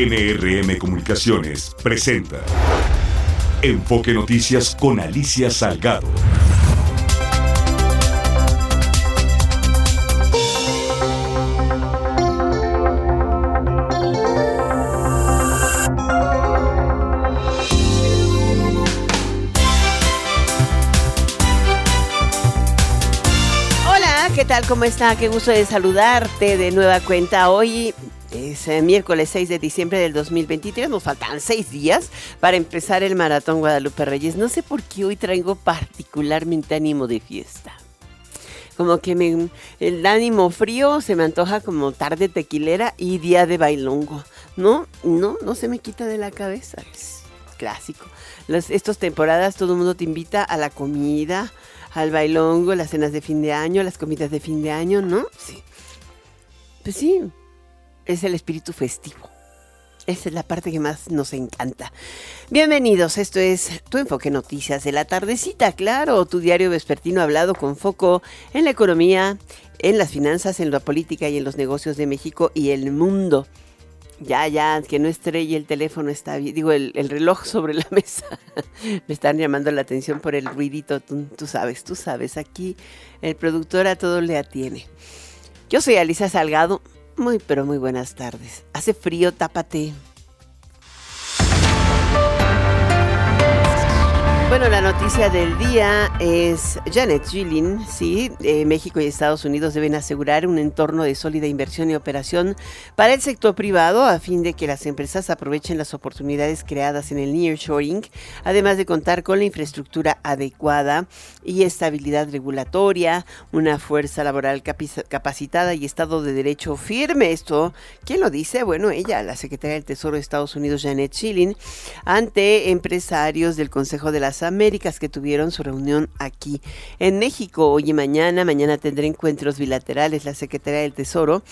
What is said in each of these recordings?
NRM Comunicaciones presenta Enfoque Noticias con Alicia Salgado. Hola, ¿qué tal? ¿Cómo está? Qué gusto de saludarte de nueva cuenta. Hoy es eh, miércoles 6 de diciembre del 2023. Nos faltan seis días para empezar el maratón Guadalupe Reyes. No sé por qué hoy traigo particularmente ánimo de fiesta. Como que me, el ánimo frío se me antoja como tarde tequilera y día de bailongo. No, no, no se me quita de la cabeza. Es clásico. Las, estas temporadas todo el mundo te invita a la comida, al bailongo, las cenas de fin de año, las comidas de fin de año, ¿no? Sí. Pues sí, es el espíritu festivo. Esa es la parte que más nos encanta. Bienvenidos, esto es Tu Enfoque Noticias de la tardecita, claro, tu diario vespertino hablado con foco en la economía, en las finanzas, en la política y en los negocios de México y el mundo. Ya, ya, que no estrelle el teléfono, está bien. Digo, el, el reloj sobre la mesa. Me están llamando la atención por el ruidito. Tú, tú, sabes, tú sabes. Aquí el productor a todo le atiene. Yo soy Alicia Salgado. Muy, pero muy buenas tardes. Hace frío, tápate. Bueno, la noticia del día es Janet Gillin, sí, eh, México y Estados Unidos deben asegurar un entorno de sólida inversión y operación para el sector privado a fin de que las empresas aprovechen las oportunidades creadas en el nearshoring, además de contar con la infraestructura adecuada y estabilidad regulatoria, una fuerza laboral capacitada y Estado de Derecho firme. Esto, ¿quién lo dice? Bueno, ella, la secretaria del Tesoro de Estados Unidos, Janet Gillin, ante empresarios del Consejo de las Américas que tuvieron su reunión aquí en México. Hoy y mañana, mañana tendrá encuentros bilaterales la Secretaría del Tesoro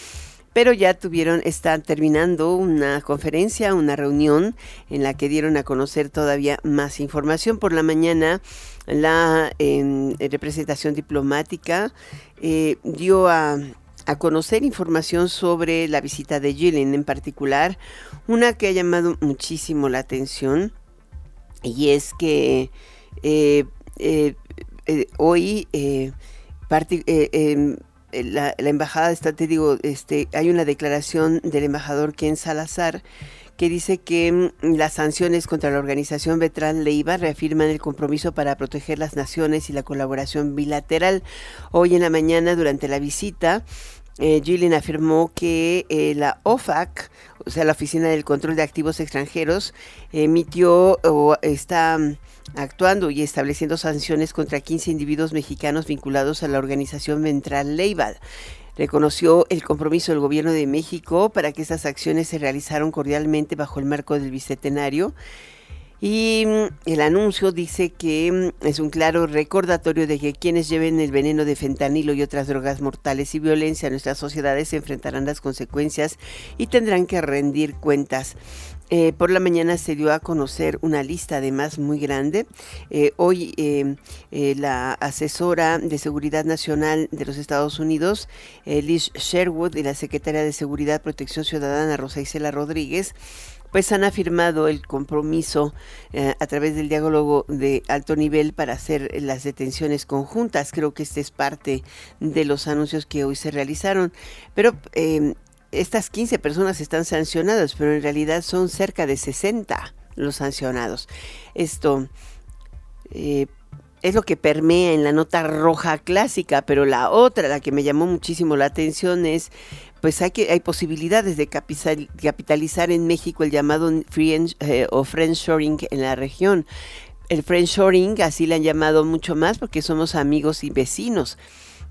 pero ya tuvieron, están terminando una conferencia, una reunión en la que dieron a conocer todavía más información. Por la mañana, la eh, representación diplomática eh, dio a, a, conocer información sobre la visita de Gillen en particular, una que ha llamado muchísimo la atención y es que eh, eh, eh, hoy em, la, la, embajada está, te digo, este, hay una declaración del embajador Ken Salazar que dice que mm, las sanciones contra la organización Betran Leiva reafirman el compromiso para proteger las naciones y la colaboración bilateral. Hoy en la mañana, durante la visita, eh, Gillian afirmó que eh, la OFAC, o sea, la Oficina del Control de Activos Extranjeros, emitió o está mm, actuando y estableciendo sanciones contra 15 individuos mexicanos vinculados a la organización Ventral Leivad. Reconoció el compromiso del gobierno de México para que estas acciones se realizaron cordialmente bajo el marco del bicentenario y mm, el anuncio dice que mm, es un claro recordatorio de que quienes lleven el veneno de fentanilo y otras drogas mortales y violencia a nuestras sociedades se enfrentarán las consecuencias y tendrán que rendir cuentas. Eh, por la mañana se dio a conocer una lista además muy grande. Eh, hoy eh, eh la asesora de Seguridad Nacional de los Estados Unidos, Liz Sherwood, y la secretaria de Seguridad y Protección Ciudadana, Rosa Isela Rodríguez, pues han afirmado el compromiso eh, a través del diálogo de alto nivel para hacer las detenciones conjuntas. Creo que este es parte de los anuncios que hoy se realizaron. Pero eh, estas 15 personas están sancionadas, pero en realidad son cerca de 60 los sancionados. Esto... Eh, es lo que permea en la nota roja clásica, pero la otra, la que me llamó muchísimo la atención es pues hay, que, hay posibilidades de capitalizar en México el llamado free eh, o friendshoring en la región. El friendshoring, así le han llamado mucho más porque somos amigos y vecinos.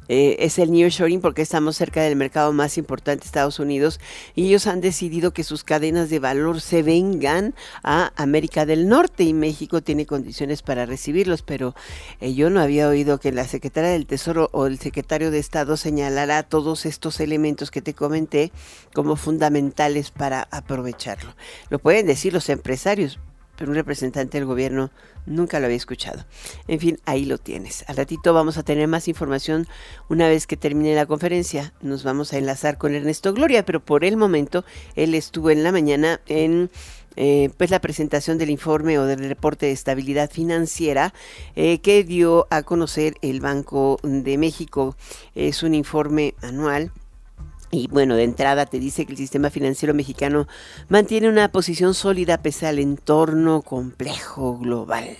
Eh, es el nearshoring porque estamos cerca del mercado más importante, Estados Unidos, y ellos han decidido que sus cadenas de valor se vengan a América del Norte y México tiene condiciones para recibirlos, pero eh, yo no había oído que la secretaria del Tesoro o el secretario de Estado señalara todos estos elementos que te comenté como fundamentales para aprovecharlo. Lo pueden decir los empresarios, pero un representante del gobierno nunca lo había escuchado. En fin, ahí lo tienes. Al ratito vamos a tener más información una vez que termine la conferencia. Nos vamos a enlazar con Ernesto Gloria, pero por el momento él estuvo en la mañana en eh, pues la presentación del informe o del reporte de estabilidad financiera eh, que dio a conocer el Banco de México. Es un informe anual y bueno, de entrada te dice que el sistema financiero mexicano mantiene una posición sólida pese al entorno complejo global.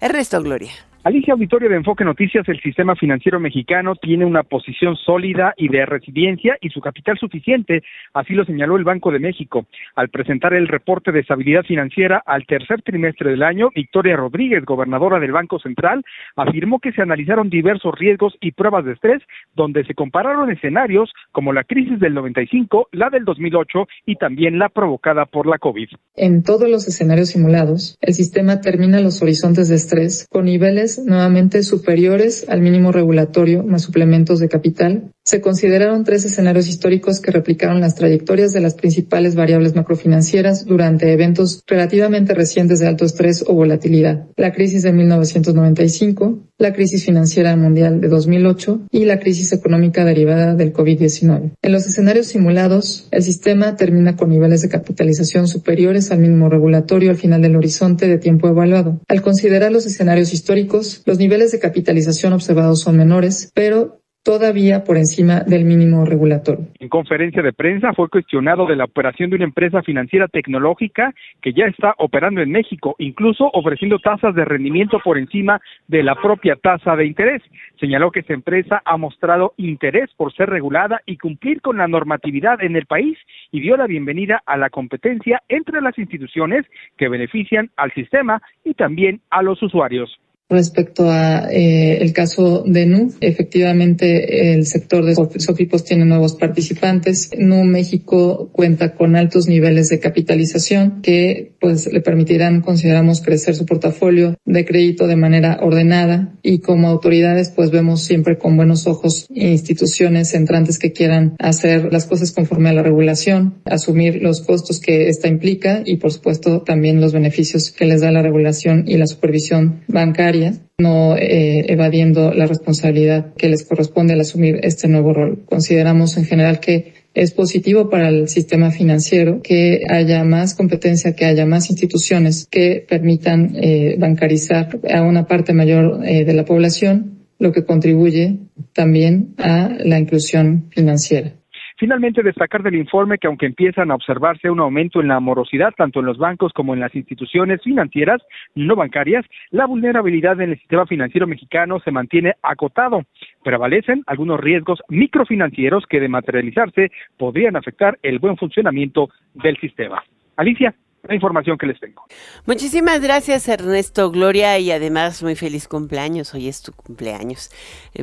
El resto, Gloria. Alicia Auditorio de Enfoque Noticias, el sistema financiero mexicano tiene una posición sólida y de resiliencia y su capital suficiente, así lo señaló el Banco de México. Al presentar el reporte de estabilidad financiera al tercer trimestre del año, Victoria Rodríguez, gobernadora del Banco Central, afirmó que se analizaron diversos riesgos y pruebas de estrés, donde se compararon escenarios como la crisis del 95, la del 2008 y también la provocada por la COVID. En todos los escenarios simulados, el sistema termina los horizontes de estrés con niveles nuevamente superiores al mínimo regulatorio más suplementos de capital. Se consideraron tres escenarios históricos que replicaron las trayectorias de las principales variables macrofinancieras durante eventos relativamente recientes de alto estrés o volatilidad. La crisis de 1995, la crisis financiera mundial de 2008 y la crisis económica derivada del COVID-19. En los escenarios simulados, el sistema termina con niveles de capitalización superiores al mínimo regulatorio al final del horizonte de tiempo evaluado. Al considerar los escenarios históricos, los niveles de capitalización observados son menores, pero todavía por encima del mínimo regulatorio. En conferencia de prensa fue cuestionado de la operación de una empresa financiera tecnológica que ya está operando en México, incluso ofreciendo tasas de rendimiento por encima de la propia tasa de interés. Señaló que esta empresa ha mostrado interés por ser regulada y cumplir con la normatividad en el país y dio la bienvenida a la competencia entre las instituciones que benefician al sistema y también a los usuarios. Respecto a eh, el caso de NU, efectivamente el sector de Sofipos tiene nuevos participantes. NU México cuenta con altos niveles de capitalización que pues le permitirán, consideramos, crecer su portafolio de crédito de manera ordenada y como autoridades pues vemos siempre con buenos ojos instituciones entrantes que quieran hacer las cosas conforme a la regulación, asumir los costos que esta implica y por supuesto también los beneficios que les da la regulación y la supervisión bancaria no eh, evadiendo la responsabilidad que les corresponde al asumir este nuevo rol. Consideramos en general que es positivo para el sistema financiero que haya más competencia, que haya más instituciones que permitan eh, bancarizar a una parte mayor eh, de la población, lo que contribuye también a la inclusión financiera. Finalmente, destacar del informe que aunque empiezan a observarse un aumento en la morosidad tanto en los bancos como en las instituciones financieras no bancarias, la vulnerabilidad en el sistema financiero mexicano se mantiene acotado. Prevalecen algunos riesgos microfinancieros que de materializarse podrían afectar el buen funcionamiento del sistema. Alicia, la información que les tengo. Muchísimas gracias Ernesto Gloria y además muy feliz cumpleaños. Hoy es tu cumpleaños.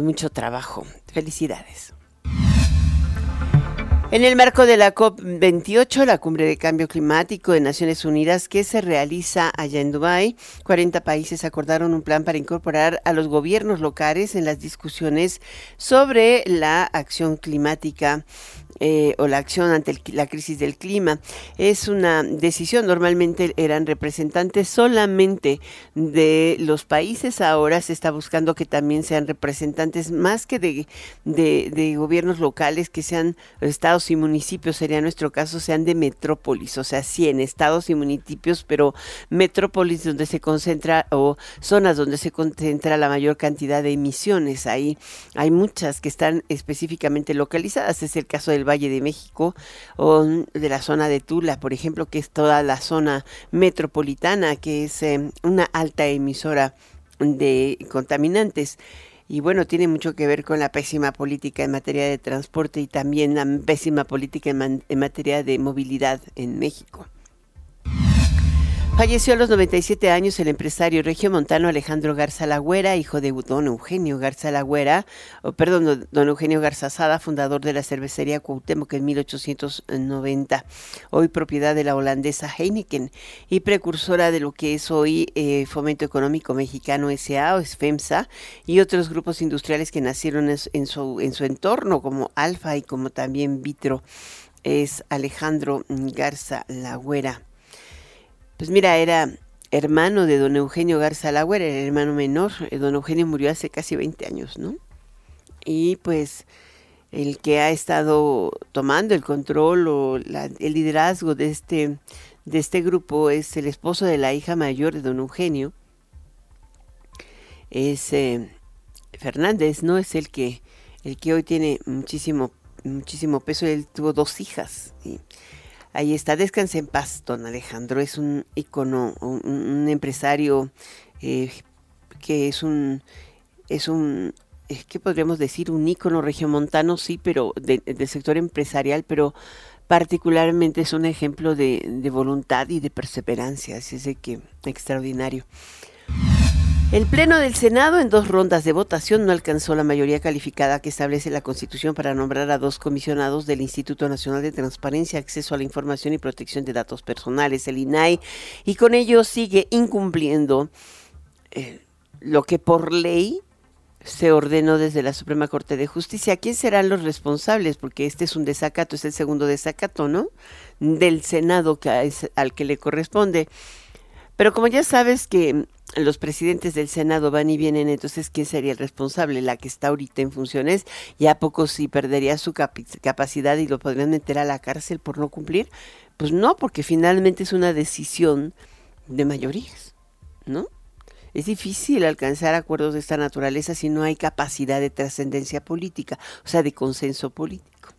Mucho trabajo. Felicidades. En el marco de la COP28, la cumbre de cambio climático de Naciones Unidas que se realiza allá en Dubái, 40 países acordaron un plan para incorporar a los gobiernos locales en las discusiones sobre la acción climática eh, o la acción ante la crisis del clima. Es una decisión, normalmente eran representantes solamente de los países, ahora se está buscando que también sean representantes más que de, de, gobiernos locales, que sean estados y municipios, sería nuestro caso, sean de metrópolis, o sea, 100 estados y municipios, pero metrópolis donde se concentra o zonas donde se concentra la mayor cantidad de emisiones. Ahí hay muchas que están específicamente localizadas, es el caso del Valle de México o de la zona de Tula, por ejemplo, que es toda la zona metropolitana, que es em, una alta emisora de contaminantes. Y bueno, tiene mucho que ver con la pésima política en materia de transporte y también la pésima política en materia de movilidad en México. Falleció a los 97 años el empresario regiomontano Alejandro Garza Lagüera, hijo de don Eugenio Garza Lagüera, perdón, don Eugenio Garzazada, fundador de la cervecería Cuauhtémoc en 1890, hoy propiedad de la holandesa Heineken y precursora de lo que es hoy eh, Fomento Económico Mexicano S.A. o FEMSA y otros grupos industriales que nacieron en su, en su entorno como Alfa y como también Vitro. Es Alejandro Garza Lagüera. Pues mira, era hermano de don Eugenio Garza Lauer, era el hermano menor. Eh, don Eugenio murió hace casi 20 años, ¿no? Y pues el que ha estado tomando el control o el liderazgo de este, de este grupo es el esposo de la hija mayor de don Eugenio. Es eh, Fernández, ¿no? Es el que, el que hoy tiene muchísimo, muchísimo peso. Él tuvo dos hijas. Ahí está, descanse en paz, don Alejandro. Es un icono, un, empresario eh, que es un, es un, ¿qué podríamos decir? Un ícono regiomontano, sí, pero del sector empresarial, pero particularmente es un ejemplo de, de voluntad y de perseverancia. Así es de que extraordinario. El Pleno del Senado en dos rondas de votación no alcanzó la mayoría calificada que establece la Constitución para nombrar a dos comisionados del Instituto Nacional de Transparencia, Acceso a la Información y Protección de Datos Personales, el INAI, y con ello sigue incumpliendo eh, lo que por ley se ordenó desde la Suprema Corte de Justicia. ¿Quién serán los responsables? Porque este es un desacato, es el segundo desacato, ¿no? Del Senado que es al que le corresponde. Pero como ya sabes que los presidentes del Senado van y vienen, entonces, ¿quién sería el responsable? La que está ahorita en funciones, ¿y a poco si perdería su capacidad y lo podrían meter a la cárcel por no cumplir? Pues no, porque finalmente es una decisión de mayorías, ¿no? Es difícil alcanzar acuerdos de esta naturaleza si no hay capacidad de trascendencia política, o sea, de consenso político.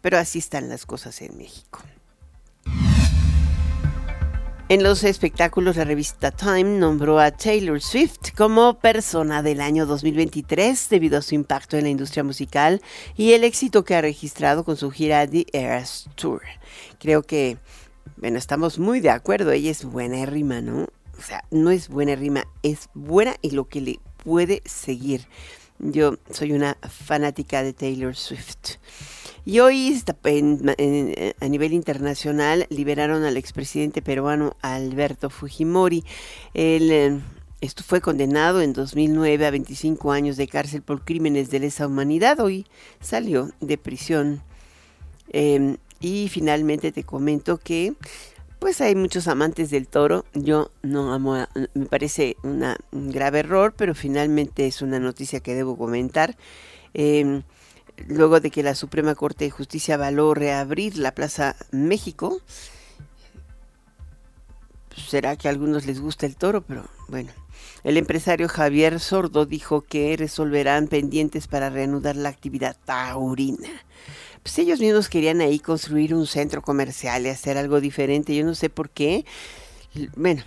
Pero así están las cosas en México. En los espectáculos, la revista Time nombró a Taylor Swift como persona del año 2023 debido a su impacto en la industria musical y el éxito que ha registrado con su gira The Eras Tour. Creo que, bueno, estamos muy de acuerdo, ella es buena rima, ¿no? O sea, no es buena rima, es buena y lo que le puede seguir. Yo soy una fanática de Taylor Swift. Y hoy a nivel internacional liberaron al expresidente peruano Alberto Fujimori. Él eh, esto fue condenado en 2009 a 25 años de cárcel por crímenes de lesa humanidad. Hoy salió de prisión. Em, y finalmente te comento que pues hay muchos amantes del toro. Yo no amo, me parece un grave error, pero finalmente es una noticia que debo comentar. Em, luego de que la Suprema Corte de Justicia avaló reabrir la Plaza México. Será que a algunos les gusta el toro, pero bueno. El empresario Javier Sordo dijo que resolverán pendientes para reanudar la actividad taurina. Pues ellos mismos querían ahí construir un centro comercial y hacer algo diferente. Yo no sé por qué. Bueno,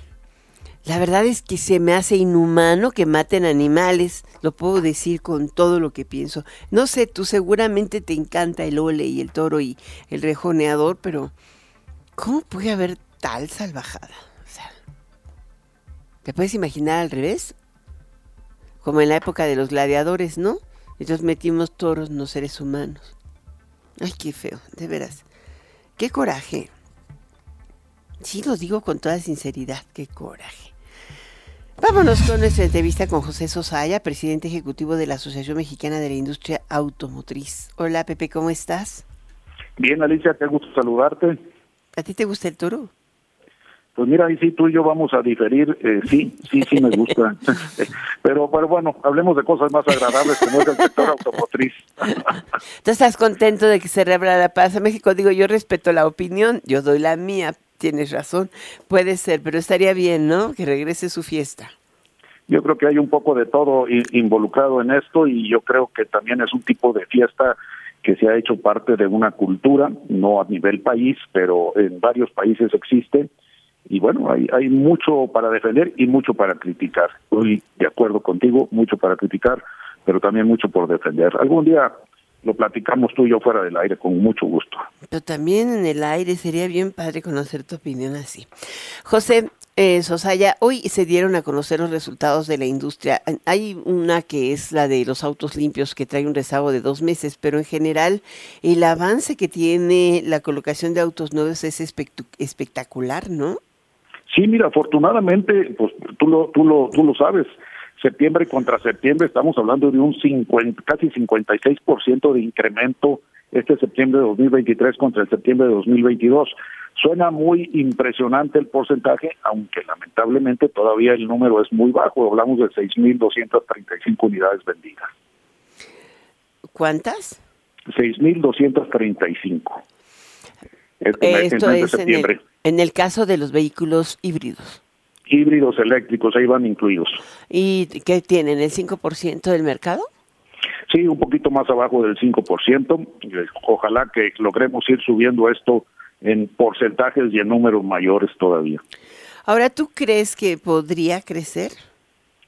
la verdad es que se me hace inhumano que maten animales, lo puedo decir con todo lo que pienso. No sé, tú seguramente te encanta el ole y el toro y el rejoneador, pero ¿cómo puede haber tal salvajada? O sea, ¿te puedes imaginar al revés? Como en la época de los gladiadores, ¿no? Entonces metimos toros, no seres humanos. Ay, qué feo, de veras. Qué coraje. Sí, lo digo con toda sinceridad, qué coraje. Vámonos con nuestra entrevista con José Sosaya, presidente ejecutivo de la Asociación Mexicana de la Industria Automotriz. Hola Pepe, ¿cómo estás? Bien, Alicia, qué gusto saludarte. ¿A ti te gusta el toro? Pues mira, ahí sí tú y yo vamos a diferir, eh, sí, sí, sí me gusta. pero, pero bueno, hablemos de cosas más agradables como es el sector automotriz. ¿Tú estás contento de que se reabra la paz a México? Digo, yo respeto la opinión, yo doy la mía, tienes razón, puede ser, pero estaría bien, ¿no? Que regrese su fiesta. Yo creo que hay un poco de todo involucrado en esto y yo creo que también es un tipo de fiesta que se ha hecho parte de una cultura, no a nivel país, pero en varios países existe. Y bueno, hay, hay mucho para defender y mucho para criticar. Estoy de acuerdo contigo, mucho para criticar, pero también mucho por defender. Algún día lo platicamos tú y yo fuera del aire con mucho gusto. Pero también en el aire sería bien padre conocer tu opinión así. José eh, Sosaya, hoy se dieron a conocer los resultados de la industria. Hay una que es la de los autos limpios que trae un rezago de dos meses, pero en general el avance que tiene la colocación de autos nuevos es espectacular, ¿no? Sí, mira, afortunadamente, pues tú lo, tú lo, tú lo sabes septiembre contra septiembre estamos hablando de un 50, casi 56% de incremento este septiembre de 2023 contra el septiembre de 2022. Suena muy impresionante el porcentaje, aunque lamentablemente todavía el número es muy bajo, hablamos de 6.235 unidades vendidas. ¿Cuántas? 6.235. Esto es septiembre. En, el, caso de los vehículos híbridos. Híbridos eléctricos, ahí van incluidos. ¿Y qué tienen? ¿El 5% del mercado? Sí, un poquito más abajo del 5%. Ojalá que logremos ir subiendo esto en porcentajes y en números mayores todavía. Ahora, ¿tú crees que podría crecer?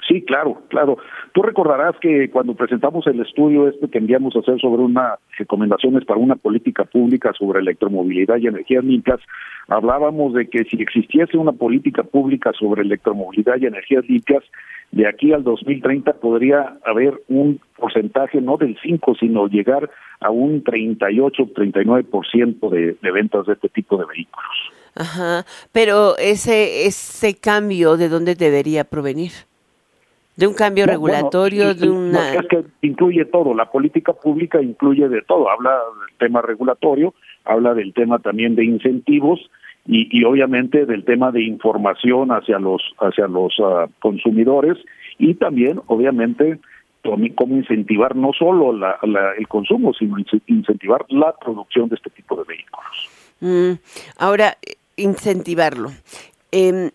Sí, claro, claro. Tú recordarás que cuando presentamos el estudio este que enviamos a hacer sobre unas recomendaciones para una política pública sobre electromovilidad y energías limpias, hablábamos de que si existiese una política pública sobre electromovilidad y energías limpias, de aquí al 2030 podría haber un porcentaje no del 5, sino llegar a un 38, 39% de, de ventas de este tipo de vehículos. Ajá, pero ese ese cambio de dónde debería provenir? De un cambio regulatorio, de una... es que incluye todo, la política pública incluye de todo, habla del tema regulatorio, habla del tema también de incentivos y, y obviamente del tema de información hacia los hacia los ah, consumidores y también obviamente cómo incentivar no solo la, el consumo, sino incentivar la producción de este tipo de vehículos. Mm, ahora, incentivarlo. Eh,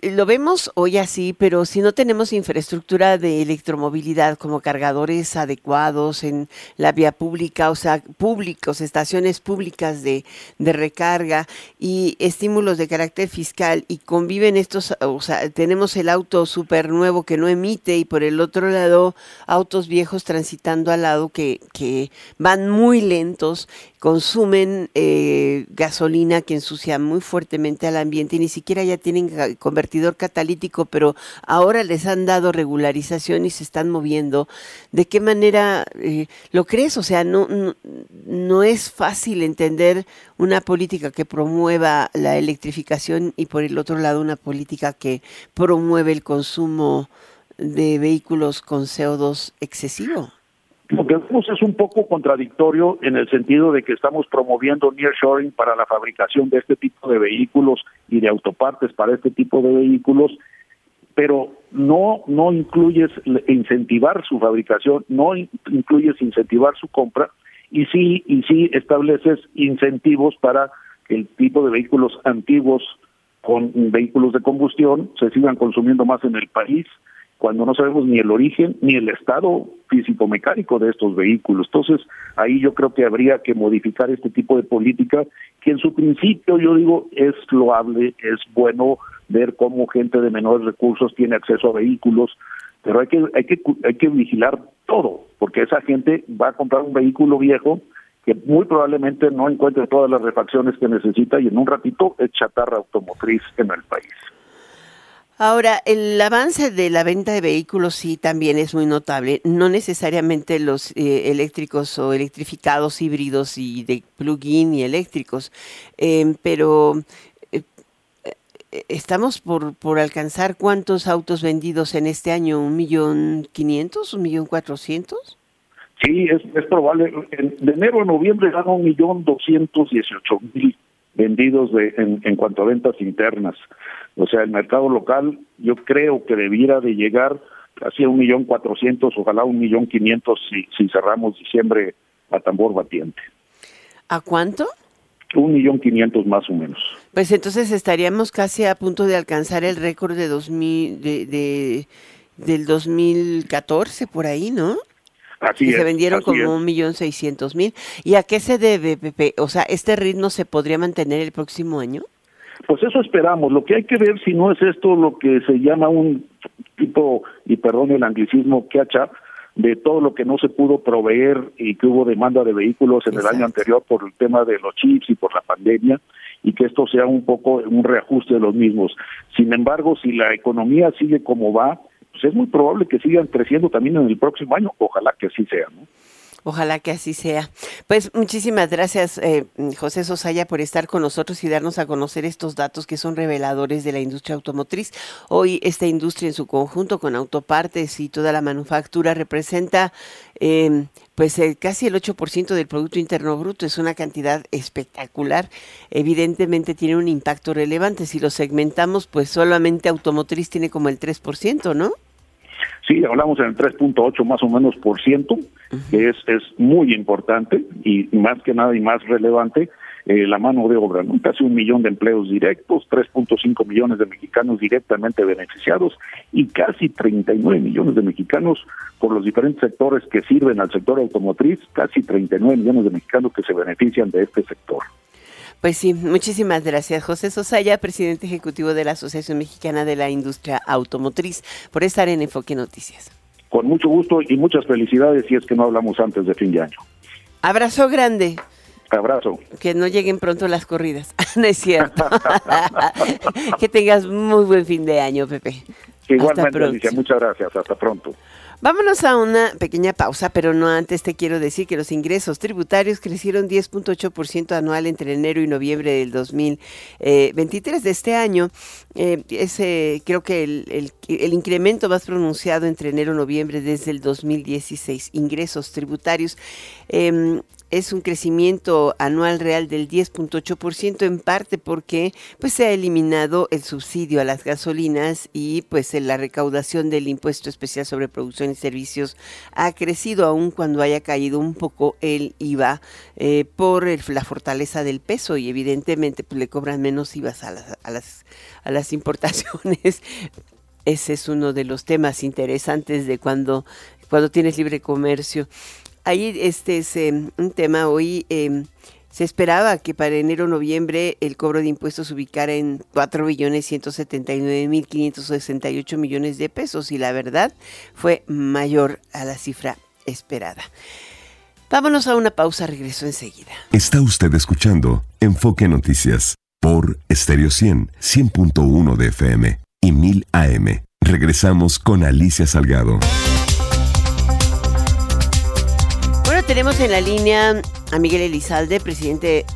lo vemos hoy así, pero si no tenemos infraestructura de electromovilidad como cargadores adecuados en la vía pública, o sea, públicos, estaciones públicas de, recarga y estímulos de carácter fiscal y conviven estos, o sea, tenemos el auto súper nuevo que no emite y por el otro lado autos viejos transitando al lado que, que van muy lentos consumen eh, gasolina que ensucia muy fuertemente al ambiente y ni siquiera ya tienen convertidor catalítico, pero ahora les han dado regularización y se están moviendo. ¿De qué manera eh, lo crees? O sea, no, no, es fácil entender una política que promueva la electrificación y por el otro lado una política que promueve el consumo de vehículos con CO2 excesivo. Lo que vemos es un poco contradictorio en el sentido de que estamos promoviendo nearshoring para la fabricación de este tipo de vehículos y de autopartes para este tipo de vehículos, pero no no incluyes incentivar su fabricación, no incluyes incentivar su compra y sí y sí estableces incentivos para que el tipo de vehículos antiguos con vehículos de combustión se sigan consumiendo más en el país cuando no sabemos ni el origen ni el estado físico-mecánico de estos vehículos. Entonces, ahí yo creo que habría que modificar este tipo de política, que en su principio yo digo es loable, es bueno ver cómo gente de menores recursos tiene acceso a vehículos, pero hay que hay que hay que vigilar todo, porque esa gente va a comprar un vehículo viejo que muy probablemente no encuentre todas las refacciones que necesita y en un ratito es chatarra automotriz en el país. Ahora, el avance de la venta de vehículos sí también es muy notable. No necesariamente los eh, eléctricos o electrificados híbridos y de plug-in y eléctricos, em, pero eh, eh, estamos por, por alcanzar cuántos autos vendidos en este año, un millón quinientos, un millón cuatrocientos. Sí, es, es probable. de enero a noviembre eran un millón doscientos dieciocho mil vendidos de, en, en cuanto a ventas internas. O sea, el mercado local yo creo que debiera de llegar casi a un millón cuatrocientos, ojalá un millón quinientos si, si cerramos diciembre a tambor batiente. ¿A cuánto? Un millón quinientos más o menos. Pues entonces estaríamos casi a punto de alcanzar el récord de, dos mil, de, de del 2014 por ahí, ¿no? Así se vendieron como un millón seiscientos mil. ¿Y a qué se debe, Pepe? O sea, ¿este ritmo se podría mantener el próximo año? Pues eso esperamos. Lo que hay que ver si no es esto lo que se llama un tipo, y perdón el anglicismo, catch up, de todo lo que no se pudo proveer y que hubo demanda de vehículos en el año anterior por el tema de los chips y por la pandemia y que esto sea un poco un reajuste de los mismos. Sin embargo, si la economía sigue como va, pues es muy probable que sigan creciendo también en el próximo año, ojalá que así sea, ¿no? Ojalá que así sea. Pues muchísimas gracias, eh, José Sosaya, por estar con nosotros y darnos a conocer estos datos que son reveladores de la industria automotriz. Hoy esta industria en su conjunto con autopartes y toda la manufactura representa eh, pues casi el 8% del Producto Interno Bruto. Es una cantidad espectacular. Evidentemente tiene un impacto relevante. Si lo segmentamos, pues solamente automotriz tiene como el 3%, ¿no? Sí, hablamos en el 3.8 más o menos por ciento, que es, es muy importante y más que nada y más relevante eh, la mano de obra, ¿no? Casi un millón de empleos directos, 3.5 millones de mexicanos directamente beneficiados y casi 39 millones de mexicanos por los diferentes sectores que sirven al sector automotriz, casi 39 millones de mexicanos que se benefician de este sector. Pues sí, muchísimas gracias, José Sosaya, presidente ejecutivo de la Asociación Mexicana de la Industria Automotriz, por estar en Enfoque Noticias. Con mucho gusto y muchas felicidades si es que no hablamos antes de fin de año. Abrazo grande. Abrazo. Que no lleguen pronto las corridas. no es cierto. que tengas muy buen fin de año, Pepe. Igualmente, Alicia, muchas gracias. Hasta pronto. Vámonos a una pequeña pausa, pero no antes te quiero decir que los ingresos tributarios crecieron 10.8% anual entre enero y noviembre del 2023 de este año. Eh, ese, creo que el, incremento más pronunciado entre enero y noviembre desde el 2016. Ingresos tributarios. Eh, es un crecimiento anual real del 10.8% en parte porque pues se ha eliminado el subsidio a las gasolinas y pues la recaudación del impuesto especial sobre producción y servicios ha crecido aún cuando haya caído un poco el IVA eh, por la fortaleza del peso y evidentemente pues le cobran menos IVA a las, a las, a las importaciones. Ese es uno de los temas interesantes de cuando, cuando tienes libre comercio. Ahí este es un tema. Hoy em, se esperaba que para enero noviembre el cobro de impuestos se ubicara en 4 billones 179 mil 568 millones de pesos y la verdad fue mayor a la cifra esperada. Vámonos a una pausa, regreso enseguida. Está usted escuchando Enfoque Noticias por Stereo 100, 100.1 de FM y 1000 AM. Regresamos con Alicia Salgado. Tenemos en la línea a Miguel Elizalde, presidente.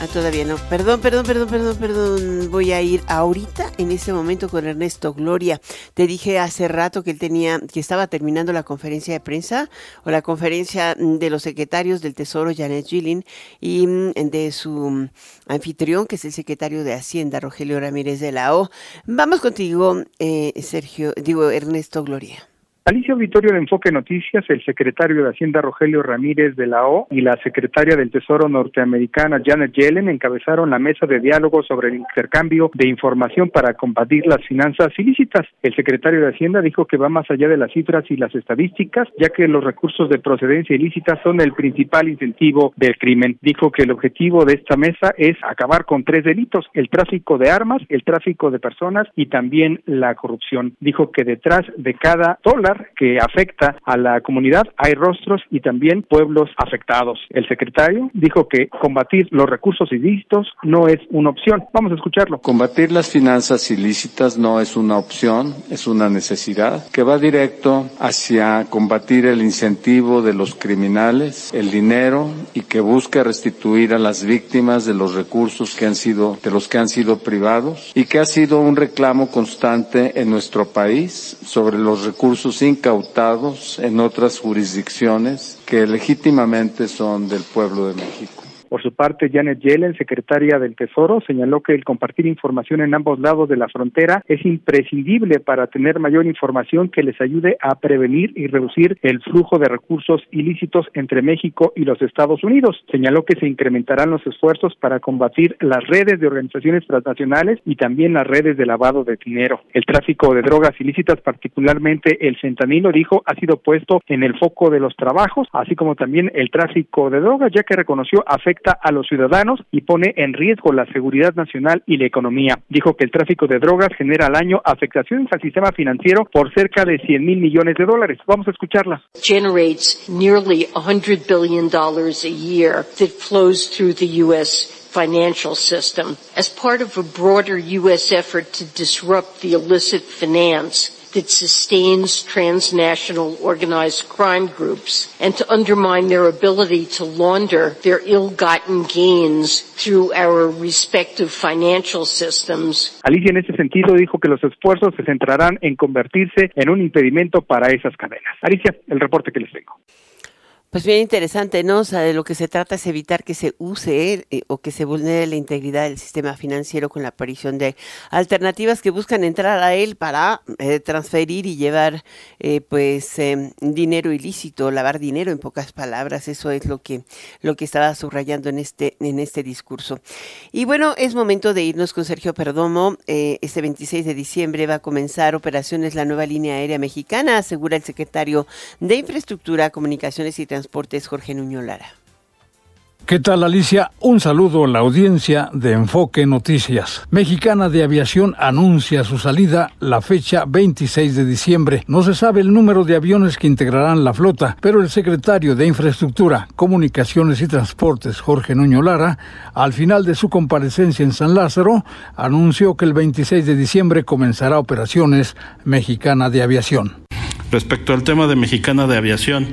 Ah, todavía no. Perdón, perdón, perdón, perdón, perdón. Voy a ir ahorita, en este momento, con Ernesto Gloria. Te dije hace rato que él tenía, que estaba terminando la conferencia de prensa o la conferencia de los secretarios del Tesoro, Janet Gillin, y mm, de su anfitrión, que es el secretario de Hacienda, Rogelio Ramírez de la O. Vamos contigo, eh, Sergio, digo, Ernesto Gloria. Alicia Auditorio de Enfoque Noticias, el secretario de Hacienda Rogelio Ramírez de la O y la secretaria del Tesoro norteamericana Janet Yellen encabezaron la mesa de diálogo sobre el intercambio de información para combatir las finanzas ilícitas. El secretario de Hacienda dijo que va más allá de las cifras y las estadísticas, ya que los recursos de procedencia ilícita son el principal incentivo del crimen. Dijo que el objetivo de esta mesa es acabar con tres delitos, el tráfico de armas, el tráfico de personas y también la corrupción. Dijo que detrás de cada dólar que afecta a la comunidad, hay rostros y también pueblos afectados. El secretario dijo que combatir los recursos ilícitos no es una opción. Vamos a escucharlo. Combatir las finanzas ilícitas no es una opción, es una necesidad que va directo hacia combatir el incentivo de los criminales, el dinero y que busca restituir a las víctimas de los recursos que han sido de los que han sido privados y que ha sido un reclamo constante en nuestro país sobre los recursos incautados en otras jurisdicciones que legítimamente son del pueblo de México. Por su parte, Janet Yellen, secretaria del Tesoro, señaló que el compartir información en ambos lados de la frontera es imprescindible para tener mayor información que les ayude a prevenir y reducir el flujo de recursos ilícitos entre México y los Estados Unidos. Señaló que se incrementarán los esfuerzos para combatir las redes de organizaciones transnacionales y también las redes de lavado de dinero. El tráfico de drogas ilícitas, particularmente el fentanilo, dijo, ha sido puesto en el foco de los trabajos, así como también el tráfico de drogas, ya que reconoció afecta a los ciudadanos y pone en riesgo la seguridad nacional y la economía. Dijo que el tráfico de drogas genera al año afectaciones al sistema financiero por cerca de 100 mil millones de dólares. Vamos a escucharla. Generates nearly 100 billion dollars a year that flows through the U.S. financial system as part of a broader U.S. effort to disrupt the illicit finance that sustains transnational organized crime groups and to undermine their ability to launder their ill-gotten gains through our respective financial systems. Alicia en ese sentido dijo que los esfuerzos se centrarán en convertirse en un impedimento para esas cadenas. Alicia, el reporte que les tengo. Pues bien interesante, ¿no? O sea, de lo que se trata es evitar que se use eh, o que se vulnere la integridad del sistema financiero con la aparición de alternativas que buscan entrar a él para eh, transferir y llevar eh, pues em, dinero ilícito, lavar dinero en pocas palabras, eso es lo que lo que estaba subrayando en este en este discurso. Y bueno, es momento de irnos con Sergio Perdomo. este 26 de diciembre va a comenzar operaciones la nueva línea aérea mexicana, asegura el secretario de Infraestructura, Comunicaciones y Transportes Jorge Nuño Lara. ¿Qué tal Alicia? Un saludo a la audiencia de Enfoque Noticias. Mexicana de Aviación anuncia su salida la fecha 26 de diciembre. No se sabe el número de aviones que integrarán la flota, pero el secretario de Infraestructura, Comunicaciones y Transportes, Jorge Nuño Lara, al final de su comparecencia en San Lázaro, anunció que el 26 de diciembre comenzará operaciones Mexicana de Aviación. Respecto al tema de Mexicana de Aviación,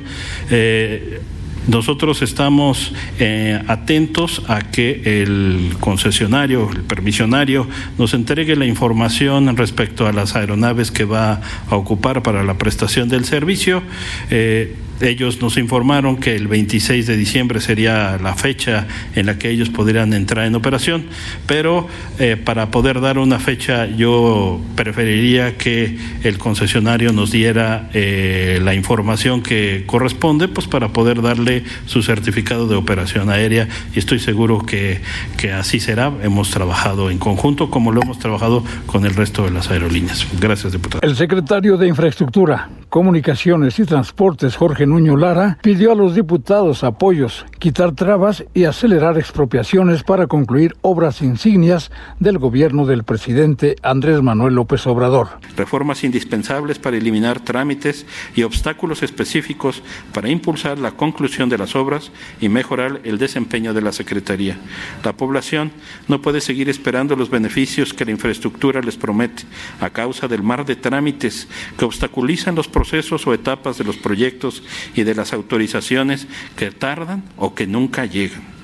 eh, nosotros estamos eh, atentos a que el concesionario, el permisionario, nos entregue la información respecto a las aeronaves que va a ocupar para la prestación del servicio. Eh, ellos nos informaron que el 26 de diciembre sería la fecha en la que ellos podrían entrar en operación, pero eh, para poder dar una fecha yo preferiría que el concesionario nos diera eh, la información que corresponde, pues para poder darle su certificado de operación aérea y estoy seguro que, que así será. Hemos trabajado en conjunto como lo hemos trabajado con el resto de las aerolíneas. Gracias, diputado. El secretario de Infraestructura, Comunicaciones y Transportes, Jorge Nuño Lara, pidió a los diputados apoyos, quitar trabas y acelerar expropiaciones para concluir obras insignias del gobierno del presidente Andrés Manuel López Obrador. Reformas indispensables para eliminar trámites y obstáculos específicos para impulsar la conclusión de las obras y mejorar el desempeño de la Secretaría. La población no puede seguir esperando los beneficios que la infraestructura les promete a causa del mar de trámites que obstaculizan los procesos o etapas de los proyectos y de las autorizaciones que tardan o que nunca llegan.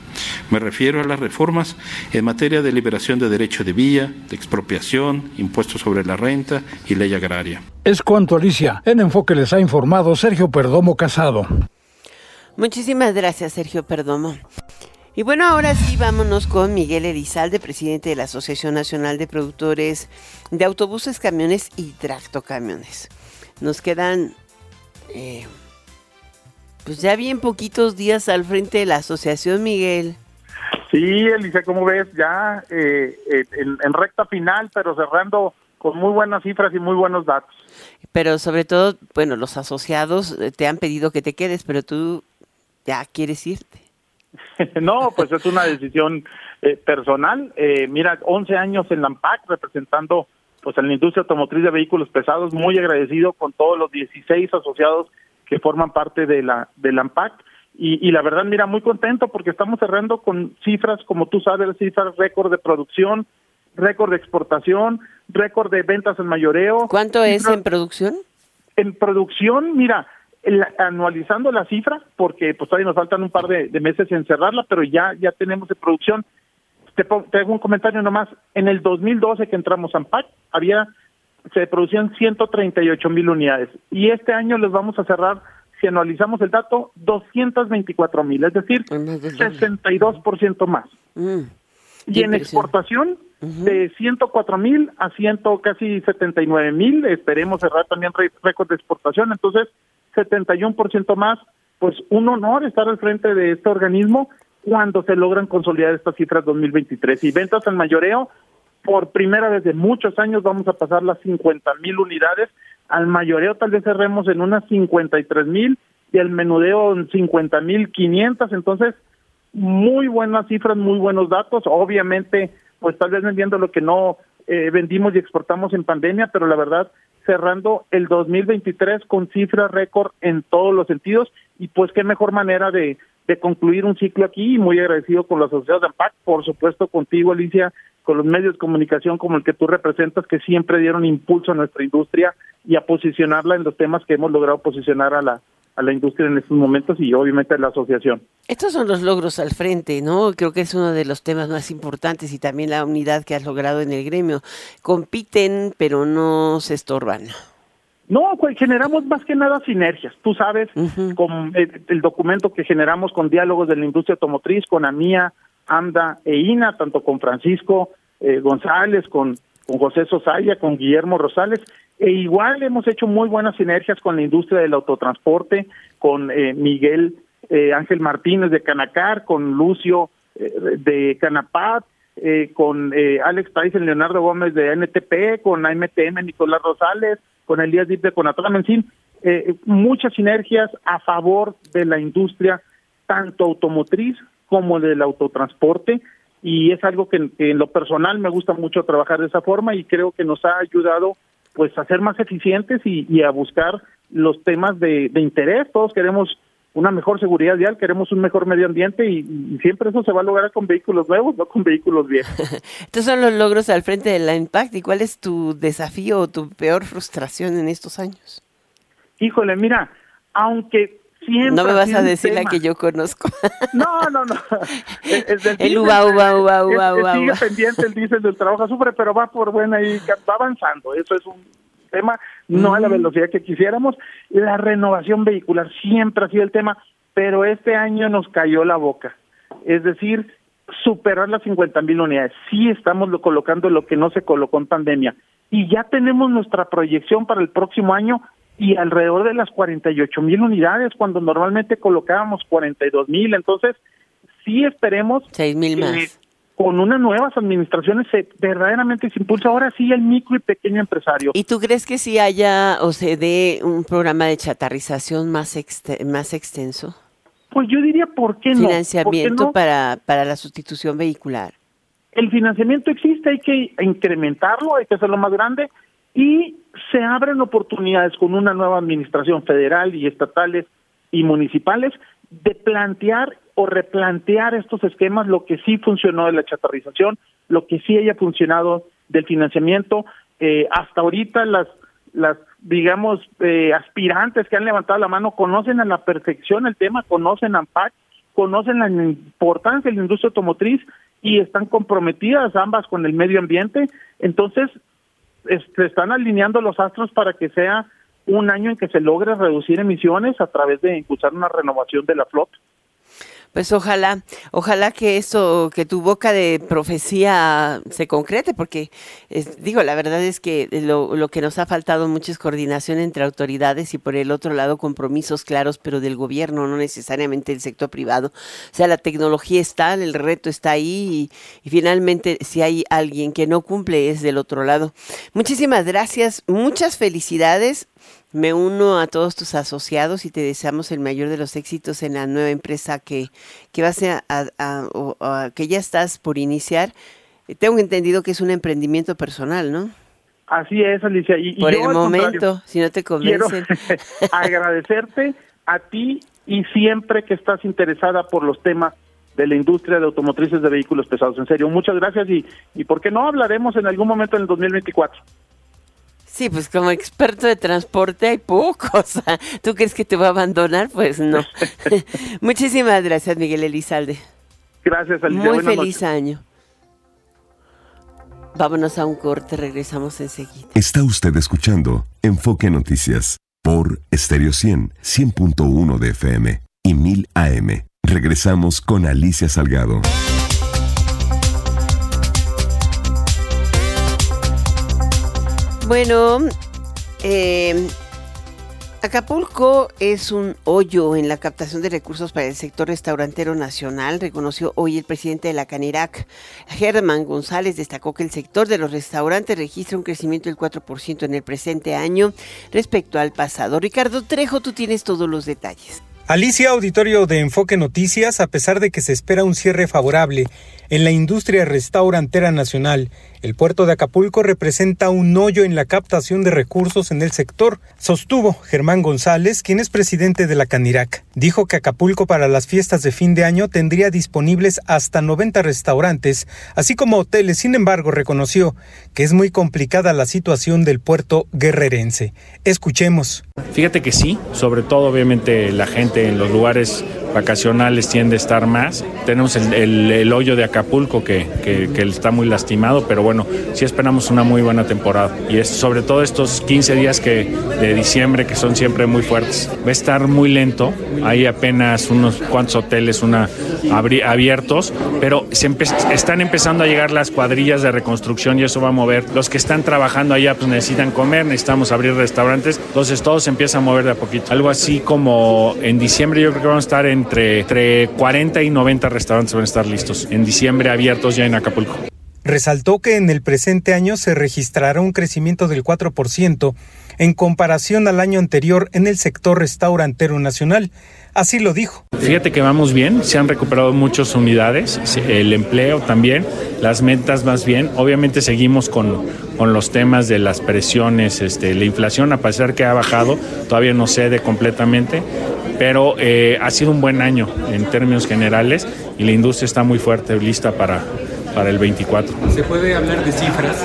Me refiero a las reformas en materia de liberación de derecho de vía, de expropiación, impuestos sobre la renta y ley agraria. Es cuanto, Alicia. En Enfoque les ha informado Sergio Perdomo Casado. Muchísimas gracias, Sergio Perdomo. Y bueno, ahora sí vámonos con Miguel Elizalde, presidente de la Asociación Nacional de Productores de Autobuses, Camiones y Tractocamiones. Nos quedan eh, pues ya bien poquitos días al frente de la asociación, Miguel. Sí, Elisa, como ves, ya eh, eh, en, recta final, pero cerrando con muy buenas cifras y muy buenos datos. Pero sobre todo, bueno, los asociados te han pedido que te quedes, pero tú ya quieres irte. no, pues es una decisión personal. mira, 11 años en la AMPAC representando pues en la industria automotriz de vehículos pesados, muy agradecido con todos los 16 asociados que forman parte de la del AMPAC. Y, y, la verdad mira muy contento porque estamos cerrando con cifras como tú sabes cifras récord de producción récord de exportación récord de ventas en mayoreo. Cuánto es en producción en producción mira anualizando la cifra porque pues todavía nos faltan un par de, de meses en cerrarla pero ya ya tenemos de producción. Te, te hago un comentario nomás. En el 2012 que entramos a AMPAC, había, se producían 138 mil unidades. Y este año les vamos a cerrar, si analizamos el dato, 224 mil, es decir, 62% más. Mm, y en exportación, de 104 mil a ciento casi 79 mil, esperemos cerrar también récord de exportación, entonces 71% más, pues un honor estar al frente de este organismo cuando se logran consolidar estas cifras 2023. Y ventas en mayoreo, por primera vez de muchos años vamos a pasar las 50 mil unidades. Al mayoreo tal vez cerremos en unas 53 mil y al menudeo en 50 mil 500. Entonces, muy buenas cifras, muy buenos datos. Obviamente, pues tal vez vendiendo lo que no eh, vendimos y exportamos en pandemia, pero la verdad cerrando el 2023 con cifras récord en todos los sentidos y pues qué mejor manera de de concluir un ciclo aquí y muy agradecido con la sociedad de AMPAC, por supuesto contigo Alicia, con los medios de comunicación como el que tú representas que siempre dieron impulso a nuestra industria y a posicionarla en los temas que hemos logrado posicionar a la a la industria en estos momentos y obviamente a la asociación. Estos son los logros al frente, ¿no? Creo que es uno de los temas más importantes y también la unidad que has logrado en el gremio. Compiten, pero no se estorban. No, pues generamos más que nada sinergias. Tú sabes, con el, documento que generamos con diálogos de la industria automotriz, con AMIA, AMDA e INA, tanto con Francisco eh, González, con, con José Sosaya, con Guillermo Rosales, e igual hemos hecho muy buenas sinergias con la industria del autotransporte, con eh, Miguel eh, Ángel Martínez de Canacar, con Lucio de Canapat, con Alex Tyson, Leonardo Gómez de NTP, con AMTM, Nicolás Rosales, con Elías Dip de Conatram, en fin, eh, muchas sinergias a favor de la industria, tanto automotriz como del autotransporte, y es algo que, en lo personal me gusta mucho trabajar de esa forma y creo que nos ha ayudado pues a ser más eficientes y, a buscar los temas de, interés. Todos queremos una mejor seguridad vial, queremos un mejor medio ambiente y, y, siempre eso se va a lograr con vehículos nuevos, no con vehículos viejos. Estos son los logros al frente de la Impact y cuál es tu desafío o tu peor frustración en estos años. Híjole, mira, aunque siempre... No me vas a decir la que yo conozco. No, no, no. El, uva, uva, uva, uva, uva. Sigue pendiente el diésel del trabajo sufre, pero va por buena y va avanzando. Eso es un tema, no a la velocidad que quisiéramos. La renovación vehicular siempre ha sido el tema, pero este año nos cayó la boca. Es decir, superar las 50 mil unidades. Sí estamos lo colocando lo que no se colocó en pandemia. Y ya tenemos nuestra proyección para el próximo año y alrededor de las 48 mil unidades, cuando normalmente colocábamos 42 mil. Entonces, sí esperemos. 6 mil más con unas nuevas administraciones se, verdaderamente se impulsa ahora sí el micro y pequeño empresario. ¿Y tú crees que sí haya o se dé un programa de chatarrización más, más extenso? Pues yo diría, ¿por qué no? Financiamiento Para, para la sustitución vehicular. El financiamiento existe, hay que incrementarlo, hay que hacerlo más grande y se abren oportunidades con una nueva administración federal y estatales y municipales de plantear o replantear estos esquemas, lo que sí funcionó de la chatarrización, lo que sí haya funcionado del financiamiento. Eh, hasta ahorita las, las digamos, eh, aspirantes que han levantado la mano conocen a la perfección el tema, conocen AMPAC, conocen la importancia de la industria automotriz y están comprometidas ambas con el medio ambiente. Entonces, se están alineando los astros para que sea un año en que se logre reducir emisiones a través de impulsar una renovación de la flota. Pues ojalá, ojalá que eso, que tu boca de profecía se concrete, porque digo, la verdad es que lo, lo, que nos ha faltado mucho es coordinación entre autoridades y por el otro lado compromisos claros, pero del gobierno, no necesariamente del sector privado. O sea, la tecnología está, el reto está ahí y, y finalmente si hay alguien que no cumple es del otro lado. Muchísimas gracias, muchas felicidades me uno a todos tus asociados y te deseamos el mayor de los éxitos en la nueva empresa que, que vas a, que ya estás por iniciar. Tengo entendido que es un emprendimiento personal, ¿no? Así es, Alicia. Y, por el momento, si no te convencen. agradecerte a ti y siempre que estás interesada por los temas de la industria de automotrices de vehículos pesados. En serio, muchas gracias y, y ¿por qué no hablaremos en algún momento en el 2024? Sí, pues como experto de transporte hay pocos. ¿Tú crees que te va a abandonar? Pues no. Muchísimas gracias, Miguel Elizalde. Gracias, Alicia. Muy feliz año. Vámonos a un corte, regresamos enseguida. Está usted escuchando Enfoque Noticias por Stereo 100, 100.1 de FM y 1000 AM. Regresamos con Alicia Salgado. Bueno, eh, Acapulco es un hoyo en la captación de recursos para el sector restaurantero nacional, reconoció hoy el presidente de la Canirac. Germán González destacó que el sector de los restaurantes registra un crecimiento del 4% en el presente año respecto al pasado. Ricardo Trejo, tú tienes todos los detalles. Alicia Auditorio de Enfoque Noticias, a pesar de que se espera un cierre favorable en la industria restaurantera nacional, el puerto de Acapulco representa un hoyo en la captación de recursos en el sector, sostuvo Germán González, quien es presidente de la Canirac. Dijo que Acapulco para las fiestas de fin de año tendría disponibles hasta 90 restaurantes, así como hoteles. Sin embargo, reconoció que es muy complicada la situación del puerto guerrerense. Escuchemos. Fíjate que sí, sobre todo obviamente la gente en los lugares vacacionales tiende a estar más. Tenemos el, hoyo de Acapulco que, está muy lastimado, pero bueno, sí esperamos una muy buena temporada. Y es sobre todo estos 15 días que, de diciembre que son siempre muy fuertes. Va a estar muy lento, hay apenas unos cuantos hoteles una, abiertos, pero se están empezando a llegar las cuadrillas de reconstrucción y eso va a mover. Los que están trabajando allá pues necesitan comer, necesitamos abrir restaurantes, entonces todo se empieza a mover de a poquito. Algo así como en diciembre yo creo que vamos a estar en entre, 40 y 90 restaurantes van a estar listos en diciembre abiertos ya en Acapulco. Resaltó que en el presente año se registrará un crecimiento del 4% en comparación al año anterior en el sector restaurantero nacional. Así lo dijo. Fíjate que vamos bien, se han recuperado muchas unidades, el empleo también, las metas más bien. Obviamente seguimos con, con los temas de las presiones, este, la inflación, a pesar que ha bajado, todavía no cede completamente, pero eh, ha sido un buen año en términos generales y la industria está muy fuerte, lista para, para el 24. ¿Se puede hablar de cifras?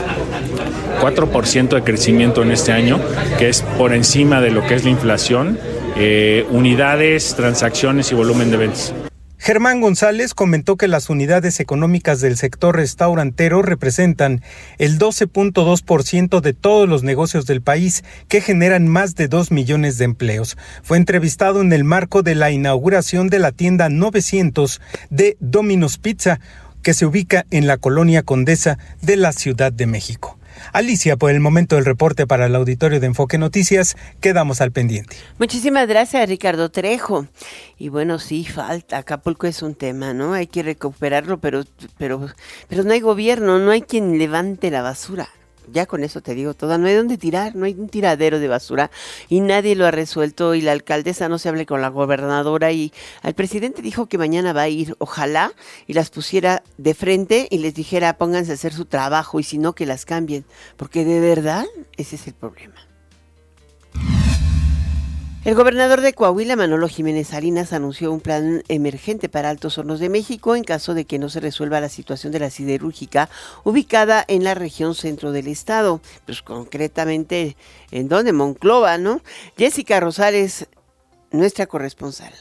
4% de crecimiento en este año, que es por encima de lo que es la inflación, eh, unidades, transacciones y volumen de ventas. Germán González comentó que las unidades económicas del sector restaurantero representan el 12.2% de todos los negocios del país, que generan más de 2 millones de empleos. Fue entrevistado en el marco de la inauguración de la tienda 900 de Domino's Pizza, que se ubica en la colonia Condesa de la Ciudad de México. Alicia, por el momento del reporte para el auditorio de Enfoque Noticias, quedamos al pendiente. Muchísimas gracias, Ricardo Trejo. Y bueno, sí, falta. Acapulco es un tema, ¿no? Hay que recuperarlo, pero, pero, pero no hay gobierno, no hay quien levante la basura ya con eso te digo todo, no hay dónde tirar, no hay un tiradero de basura y nadie lo ha resuelto y la alcaldesa no se hable con la gobernadora y el presidente dijo que mañana va a ir, ojalá, y las pusiera de frente y les dijera pónganse a hacer su trabajo y si no que las cambien, porque de verdad ese es el problema. El gobernador de Coahuila, Manolo Jiménez Salinas, anunció un plan emergente para Altos Hornos de México en caso de que no se resuelva la situación de la siderúrgica ubicada en la región centro del estado, pues concretamente en donde Monclova, ¿no? Jessica Rosales, nuestra corresponsal.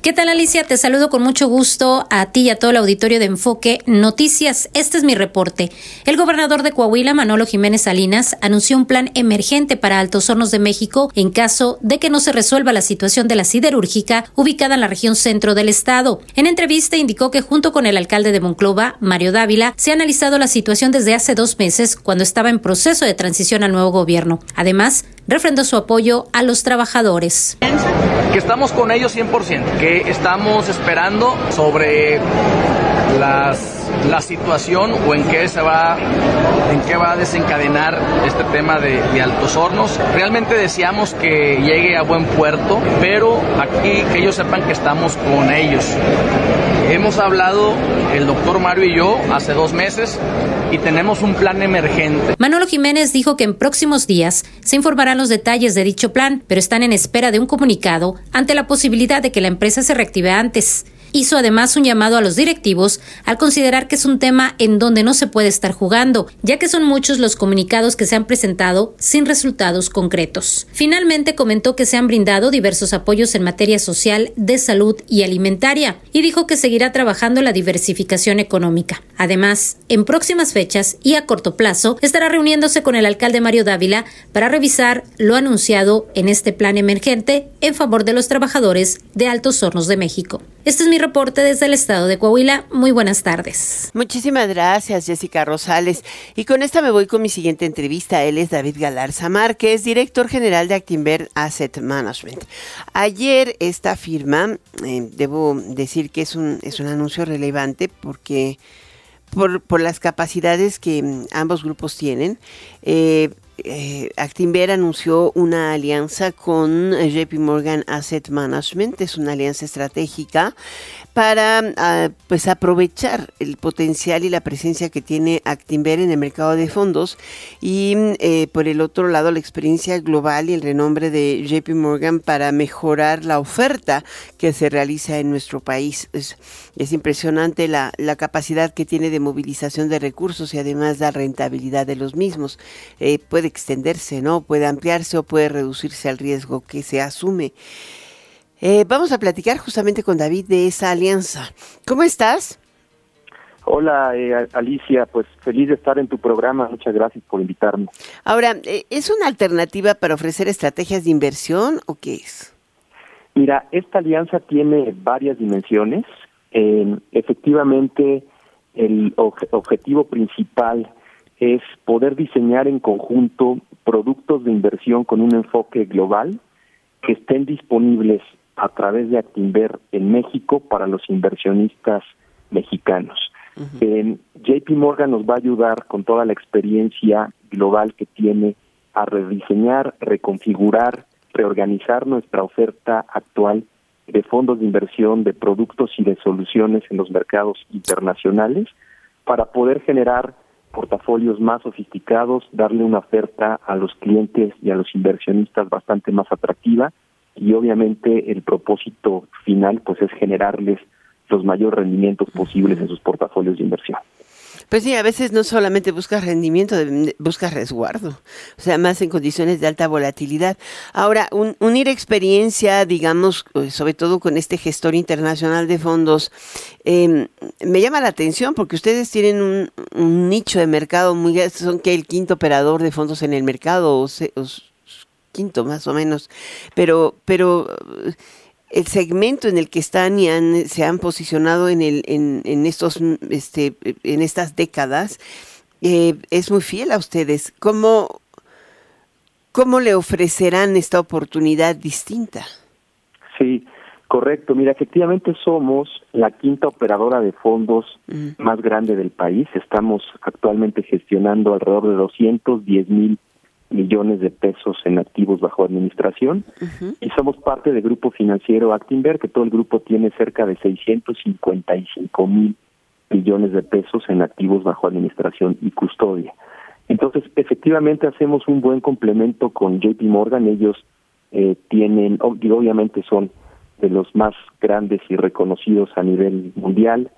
¿Qué tal Alicia? Te saludo con mucho gusto a ti y a todo el auditorio de Enfoque Noticias. Este es mi reporte. El gobernador de Coahuila, Manolo Jiménez Salinas, anunció un plan emergente para Altos Hornos de México en caso de que no se resuelva la situación de la siderúrgica ubicada en la región centro del estado. En entrevista indicó que junto con el alcalde de Monclova, Mario Dávila, se ha analizado la situación desde hace dos meses cuando estaba en proceso de transición al nuevo gobierno. Además, refrendó su apoyo a los trabajadores. Que estamos con ellos 100%, que estamos esperando sobre las la situación o en qué se va, en qué va a desencadenar este tema de, Altos Hornos. Realmente deseamos que llegue a buen puerto, pero aquí que ellos sepan que estamos con ellos. Hemos hablado el doctor Mario y yo hace dos meses y tenemos un plan emergente. Manolo Jiménez dijo que en próximos días se informarán los detalles de dicho plan, pero están en espera de un comunicado ante la posibilidad de que la empresa se reactive antes. Hizo además un llamado a los directivos al considerar que es un tema en donde no se puede estar jugando, ya que son muchos los comunicados que se han presentado sin resultados concretos. Finalmente comentó que se han brindado diversos apoyos en materia social, de salud y alimentaria, y dijo que seguirá trabajando la diversificación económica. Además, en próximas fechas y a corto plazo, estará reuniéndose con el alcalde Mario Dávila para revisar lo anunciado en este plan emergente en favor de los trabajadores de Altos Hornos de México. Este es mi reporte desde el estado de Coahuila. Muy buenas tardes. Muchísimas gracias, Jessica Rosales. Y con esta me voy con mi siguiente entrevista. Él es David Galarza Márquez, director general de Actinver Asset Management. Ayer esta firma, eh, debo decir que es un, es un anuncio relevante porque por, por las capacidades que mm, ambos grupos tienen, eh, eh, Actinver anunció una alianza con JP Morgan Asset Management, es una alianza estratégica para ah, pues aprovechar el potencial y la presencia que tiene Actinver en el mercado de fondos y eh, por el otro lado la experiencia global y el renombre de JP Morgan para mejorar la oferta que se realiza en nuestro país. Es, impresionante la, la, capacidad que tiene de movilización de recursos y además la rentabilidad de los mismos. Eh, puede extenderse, ¿no? Puede ampliarse o puede reducirse al riesgo que se asume. Eh, vamos a platicar justamente con David de esa alianza. ¿Cómo estás? Hola eh, Alicia, pues feliz de estar en tu programa, muchas gracias por invitarme. Ahora, eh, ¿es una alternativa para ofrecer estrategias de inversión o qué es? Mira, esta alianza tiene varias dimensiones. efectivamente, el objetivo principal es poder diseñar en conjunto productos de inversión con un enfoque global que estén disponibles a través de Actinver en México para los inversionistas mexicanos. JP Morgan nos va a ayudar con toda la experiencia global que tiene a rediseñar, reconfigurar, reorganizar nuestra oferta actual de fondos de inversión, de productos y de soluciones en los mercados internacionales para poder generar portafolios más sofisticados, darle una oferta a los clientes y a los inversionistas bastante más atractiva y obviamente el propósito final pues es generarles los mayores rendimientos posibles en sus portafolios de inversión. Pues sí, a veces no solamente buscas rendimiento, buscas resguardo, o sea, más en condiciones de alta volatilidad. Ahora, unir experiencia, digamos, eh, sobre todo con este gestor internacional de fondos, em, me llama la atención porque ustedes tienen un, nicho de mercado muy, son que el quinto operador de fondos en el mercado, o, o quinto más o menos, pero, pero el segmento en el que están y han, se han posicionado en, el, en, en estos, este, en estas décadas eh, es muy fiel a ustedes. ¿Cómo, ¿Cómo le ofrecerán esta oportunidad distinta? Sí, correcto. Mira, efectivamente somos la quinta operadora de fondos más grande del país. Estamos actualmente gestionando alrededor de 210 mil millones de pesos en activos bajo administración y somos parte del grupo financiero Actinver, que todo el grupo tiene cerca de 655 mil millones de pesos en activos bajo administración y custodia. Entonces, efectivamente hacemos un buen complemento con JP Morgan. Ellos eh, tienen, obviamente son de los más grandes y reconocidos a nivel mundial,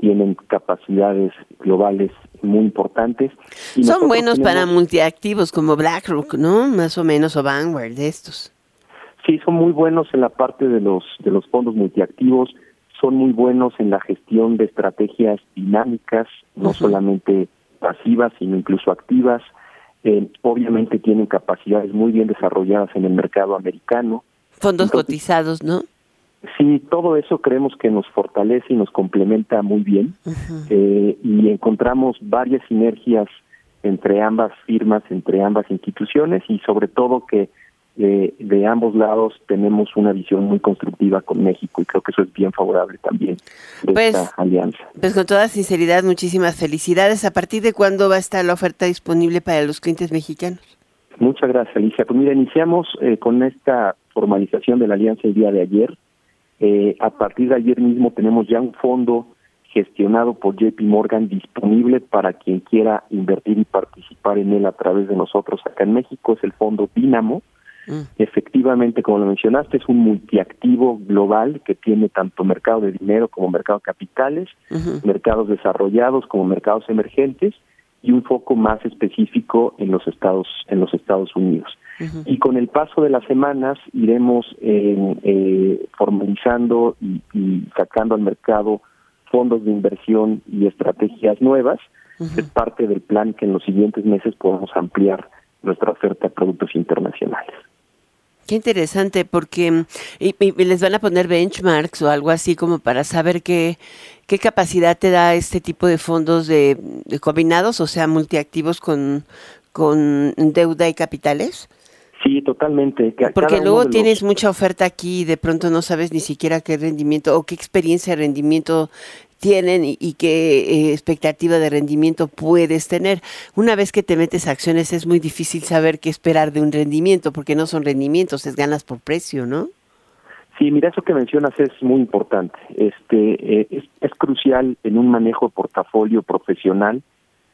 tienen capacidades globales muy importantes. Son buenos para multiactivos como BlackRock, ¿no? Más o menos, o Vanguard, de estos. Sí, son muy buenos en la parte de los, de los fondos multiactivos, son muy buenos en la gestión de estrategias dinámicas, no solamente pasivas, sino incluso activas. Eh, obviamente tienen capacidades muy bien desarrolladas en el mercado americano. Fondos cotizados, ¿no? Sí, todo eso creemos que nos fortalece y nos complementa muy bien eh, y encontramos varias sinergias entre ambas firmas, entre ambas instituciones y sobre todo que eh, de ambos lados tenemos una visión muy constructiva con México y creo que eso es bien favorable también de pues, esta alianza. Pues con toda sinceridad, muchísimas felicidades. ¿A partir de cuándo va a estar la oferta disponible para los clientes mexicanos? Muchas gracias, Alicia. Pues mira, iniciamos eh, con esta formalización de la alianza el día de ayer. Eh, a partir de ayer mismo tenemos ya un fondo gestionado por JP Morgan disponible para quien quiera invertir y participar en él a través de nosotros acá en México. Es el fondo Dynamo. Mm. Efectivamente, como lo mencionaste, es un multiactivo global que tiene tanto mercado de dinero como mercado de capitales, mercados desarrollados como mercados emergentes y un foco más específico en los Estados en los Estados Unidos. Y con el paso de las semanas iremos eh, formalizando y, sacando al mercado fondos de inversión y estrategias nuevas. Es parte del plan que en los siguientes meses podamos ampliar nuestra oferta de productos internacionales. Qué interesante, porque les van a poner benchmarks o algo así como para saber qué, qué capacidad te da este tipo de fondos de, de combinados, o sea, multiactivos con, con deuda y capitales. Sí, totalmente. Porque luego tienes mucha oferta aquí y de pronto no sabes ni siquiera qué rendimiento o qué experiencia de rendimiento tienen y, qué eh, expectativa de rendimiento puedes tener. Una vez que te metes a acciones es muy difícil saber qué esperar de un rendimiento, porque no son rendimientos, es ganas por precio, ¿no? Sí, mira, eso que mencionas es muy importante. Este eh, es, es crucial en un manejo de portafolio profesional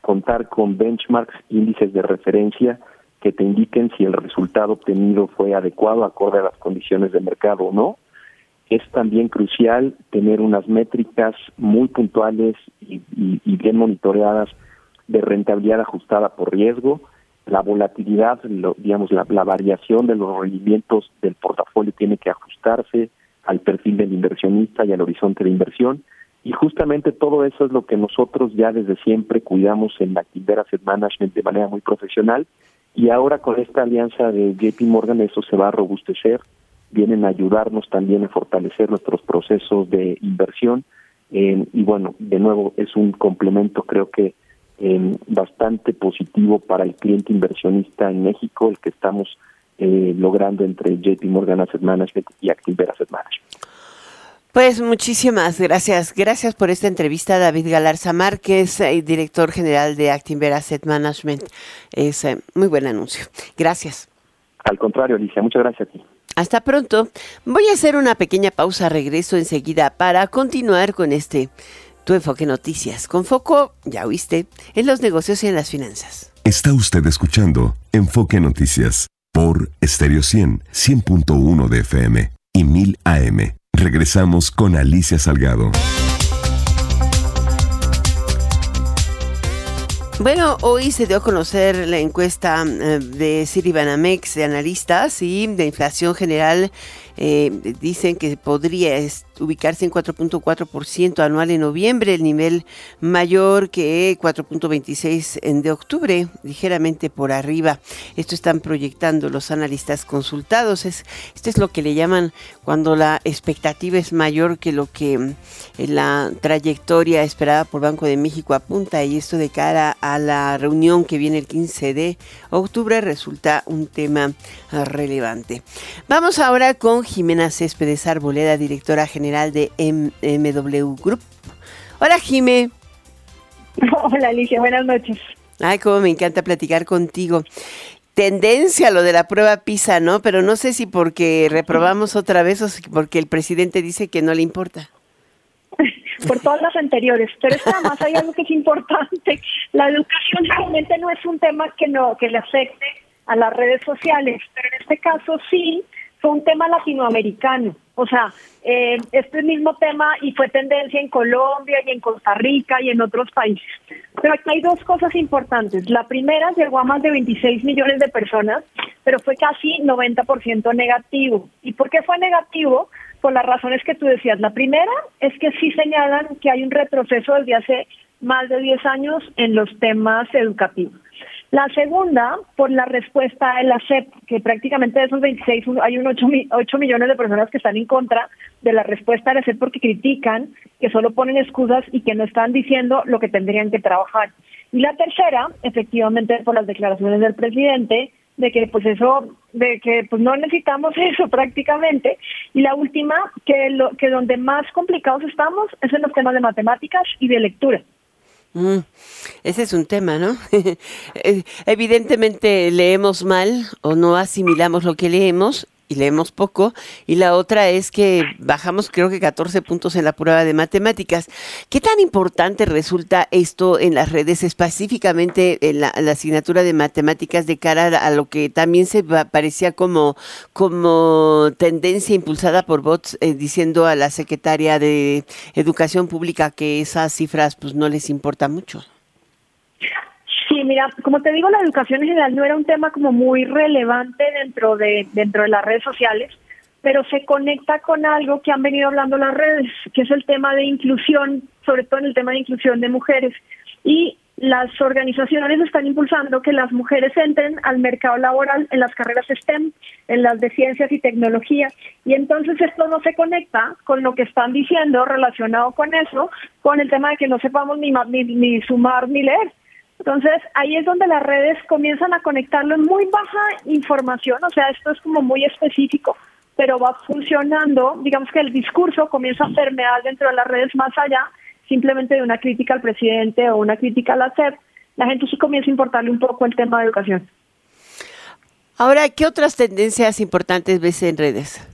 contar con benchmarks, índices de referencia que te indiquen si el resultado obtenido fue adecuado acorde a las condiciones de mercado o no. Es también crucial tener unas métricas muy puntuales y, bien monitoreadas de rentabilidad ajustada por riesgo, la volatilidad, digamos, la, la, variación de los rendimientos del portafolio tiene que ajustarse al perfil del inversionista y al horizonte de inversión. Y justamente todo eso es lo que nosotros ya desde siempre cuidamos en la Activer Asset Management de manera muy profesional. Y ahora con esta alianza de JP Morgan eso se va a robustecer, vienen a ayudarnos también a fortalecer nuestros procesos de inversión. Eh, y bueno, de nuevo es un complemento creo que eh, bastante positivo para el cliente inversionista en México, el que estamos eh, logrando entre JP Morgan Asset Management y Activer Asset Management. Pues muchísimas gracias. Gracias por esta entrevista, David Galarza Márquez, eh, director general de Actinver Asset Management. Es muy buen anuncio. Gracias. Al contrario, Alicia, muchas gracias a ti. Hasta pronto. Voy a hacer una pequeña pausa, regreso enseguida para continuar con este Tu Enfoque Noticias, con foco, ya oíste, en los negocios y en las finanzas. Está usted escuchando Enfoque Noticias por Stereo 100, 100.1 de FM y 1000 AM. Regresamos con Alicia Salgado. Bueno, hoy se dio a conocer la encuesta eh, de Citibanamex de analistas y de inflación general. Eh, dicen que podría ubicarse en 4.4% anual en noviembre, el nivel mayor que 4.26 en de octubre, ligeramente por arriba. Esto están proyectando los analistas consultados. Es, esto es lo que le llaman cuando la expectativa es mayor que lo que eh, la trayectoria esperada por Banco de México apunta y esto de cara a la reunión que viene el 15 de octubre resulta un tema relevante. Vamos ahora con Jimena Céspedes Arboleda, directora general de MW Group. Hola, Jime. Hola, Alicia, buenas noches. Ay, cómo me encanta platicar contigo. Tendencia lo de la prueba PISA, ¿no? Pero no sé si porque reprobamos otra vez o si porque el presidente dice que no le importa. Por todas las anteriores, pero es que además hay algo que es importante. La educación realmente no es un tema que no que le afecte a las redes sociales, pero en este caso sí fue un tema latinoamericano. O sea, eh, este mismo tema y fue tendencia en Colombia y en Costa Rica y en otros países. Pero aquí hay dos cosas importantes. La primera llegó a más de 26 millones de personas, pero fue casi 90% negativo. ¿Y por qué fue negativo? Por las razones que tú decías. La primera es que sí señalan que hay un retroceso desde hace más de 10 años en los temas educativos. La segunda, por la respuesta de la CEP, que prácticamente de esos 26 hay un 8, millones de personas que están en contra de la respuesta de la CEP porque critican, que solo ponen excusas y que no están diciendo lo que tendrían que trabajar. Y la tercera, efectivamente, por las declaraciones del presidente, de que pues eso, de que pues no necesitamos eso prácticamente. Y la última, que, lo, que donde más complicados estamos es en los temas de matemáticas y de lectura. Mm, ese es un tema, ¿no? Eh, evidentemente leemos mal o no asimilamos lo que leemos leemos poco. Y la otra es que bajamos creo que 14 puntos en la prueba de matemáticas. ¿Qué tan importante resulta esto en las redes, específicamente en la, asignatura de matemáticas de cara a lo que también se parecía como, como tendencia impulsada por bots eh, diciendo a la secretaria de Educación Pública que esas cifras pues no les importa mucho? Sí, mira, como te digo, la educación en general no era un tema como muy relevante dentro de dentro de las redes sociales, pero se conecta con algo que han venido hablando las redes, que es el tema de inclusión, sobre todo en el tema de inclusión de mujeres. Y las organizaciones están impulsando que las mujeres entren al mercado laboral en las carreras STEM, en las de ciencias y tecnología. Y entonces esto no se conecta con lo que están diciendo relacionado con eso, con el tema de que no sepamos ni, ni, ni sumar ni leer. Entonces, ahí es donde las redes comienzan a conectarlo en muy baja información, o sea, esto es como muy específico, pero va funcionando, digamos que el discurso comienza a permear dentro de las redes más allá, simplemente de una crítica al presidente o una crítica a la SEP, la gente sí comienza a importarle un poco el tema de educación. Ahora, ¿qué otras tendencias importantes ves en redes?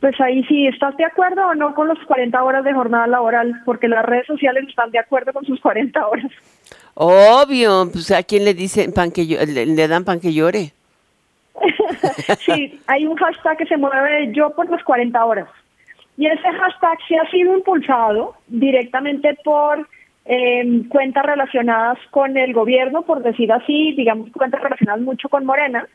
Pues ahí sí, ¿estás de acuerdo o no con los 40 horas de jornada laboral? Porque las redes sociales están de acuerdo con sus 40 horas. Obvio, pues a quién le dicen pan que le, dan pan que llore. sí, hay un hashtag que se mueve yo por las 40 horas. Y ese hashtag sí ha sido impulsado directamente por eh, cuentas relacionadas con el gobierno, por decir así, digamos cuentas relacionadas mucho con Morena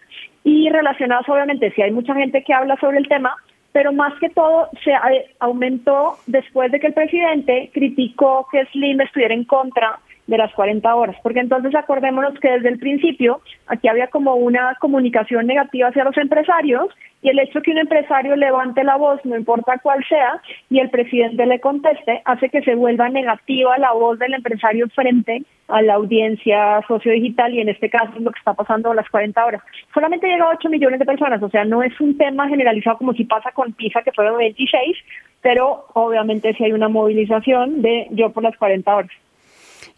y relacionadas obviamente, si hay mucha gente que habla sobre el tema, pero más que todo se aumentó después de que el presidente criticó que Slim estuviera en contra de las 40 horas, porque entonces acordémonos que desde el principio aquí había como una comunicación negativa hacia los empresarios y el hecho que un empresario levante la voz, no importa cuál sea, y el presidente le conteste, hace que se vuelva negativa la voz del empresario frente a la audiencia sociodigital y en este caso es lo que está pasando a las 40 horas. Solamente llega a 8 millones de personas, o sea, no es un tema generalizado como si pasa con PISA que fueron 26, pero obviamente si hay una movilización de yo por las 40 horas.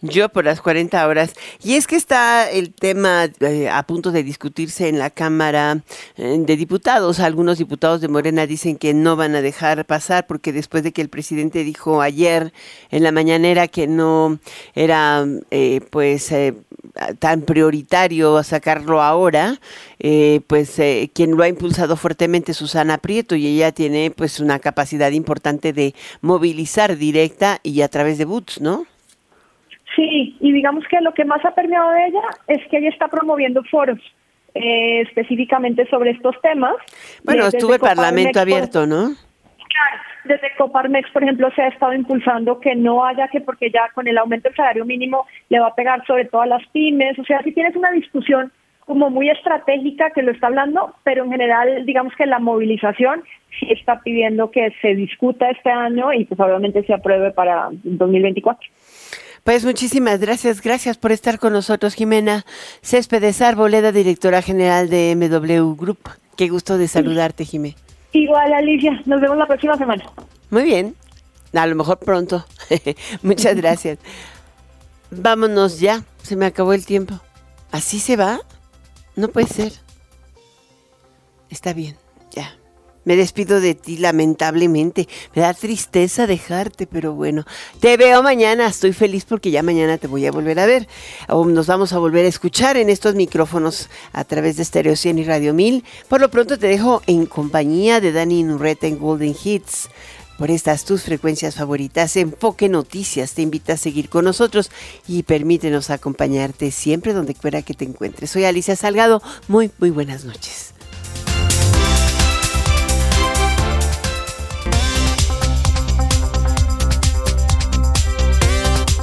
Yo por las 40 horas. Y es que está el tema eh, a punto de discutirse en la Cámara eh, de Diputados. Algunos diputados de Morena dicen que no van a dejar pasar porque después de que el presidente dijo ayer en la mañanera que no era eh, pues tan prioritario sacarlo ahora, pues quien lo ha impulsado fuertemente es Susana Prieto y ella tiene pues una capacidad importante de movilizar directa y a través de boots, ¿no? Sí, y digamos que lo que más ha permeado de ella es que ella está promoviendo foros eh, específicamente sobre estos temas. Bueno, estuvo el Parlamento abierto, ¿no? Claro, desde Coparmex, por ejemplo, se ha estado impulsando que no haya que, porque ya con el aumento del salario mínimo le va a pegar sobre todo a las pymes. O sea, si tienes una discusión como muy estratégica que lo está hablando, pero en general, digamos que la movilización sí está pidiendo que se discuta este año y pues obviamente se apruebe para 2024. Pues muchísimas gracias, gracias por estar con nosotros, Jimena Céspedes Arboleda, directora general de MW Group. Qué gusto de saludarte, Jimé. Igual, Alicia, nos vemos la próxima semana. Muy bien, a lo mejor pronto. Muchas gracias. Vámonos ya, se me acabó el tiempo. ¿Así se va? No puede ser. Está bien. Me despido de ti lamentablemente. Me da tristeza dejarte, pero bueno. Te veo mañana. Estoy feliz porque ya mañana te voy a volver a ver. O nos vamos a volver a escuchar en estos micrófonos a través de Stereo 100 y Radio 1000. Por lo pronto te dejo en compañía de Dani Nurreta en Golden Hits. Por estas tus frecuencias favoritas, Enfoque Noticias te invita a seguir con nosotros y permítenos acompañarte siempre donde quiera que te encuentres. Soy Alicia Salgado. Muy, muy buenas noches.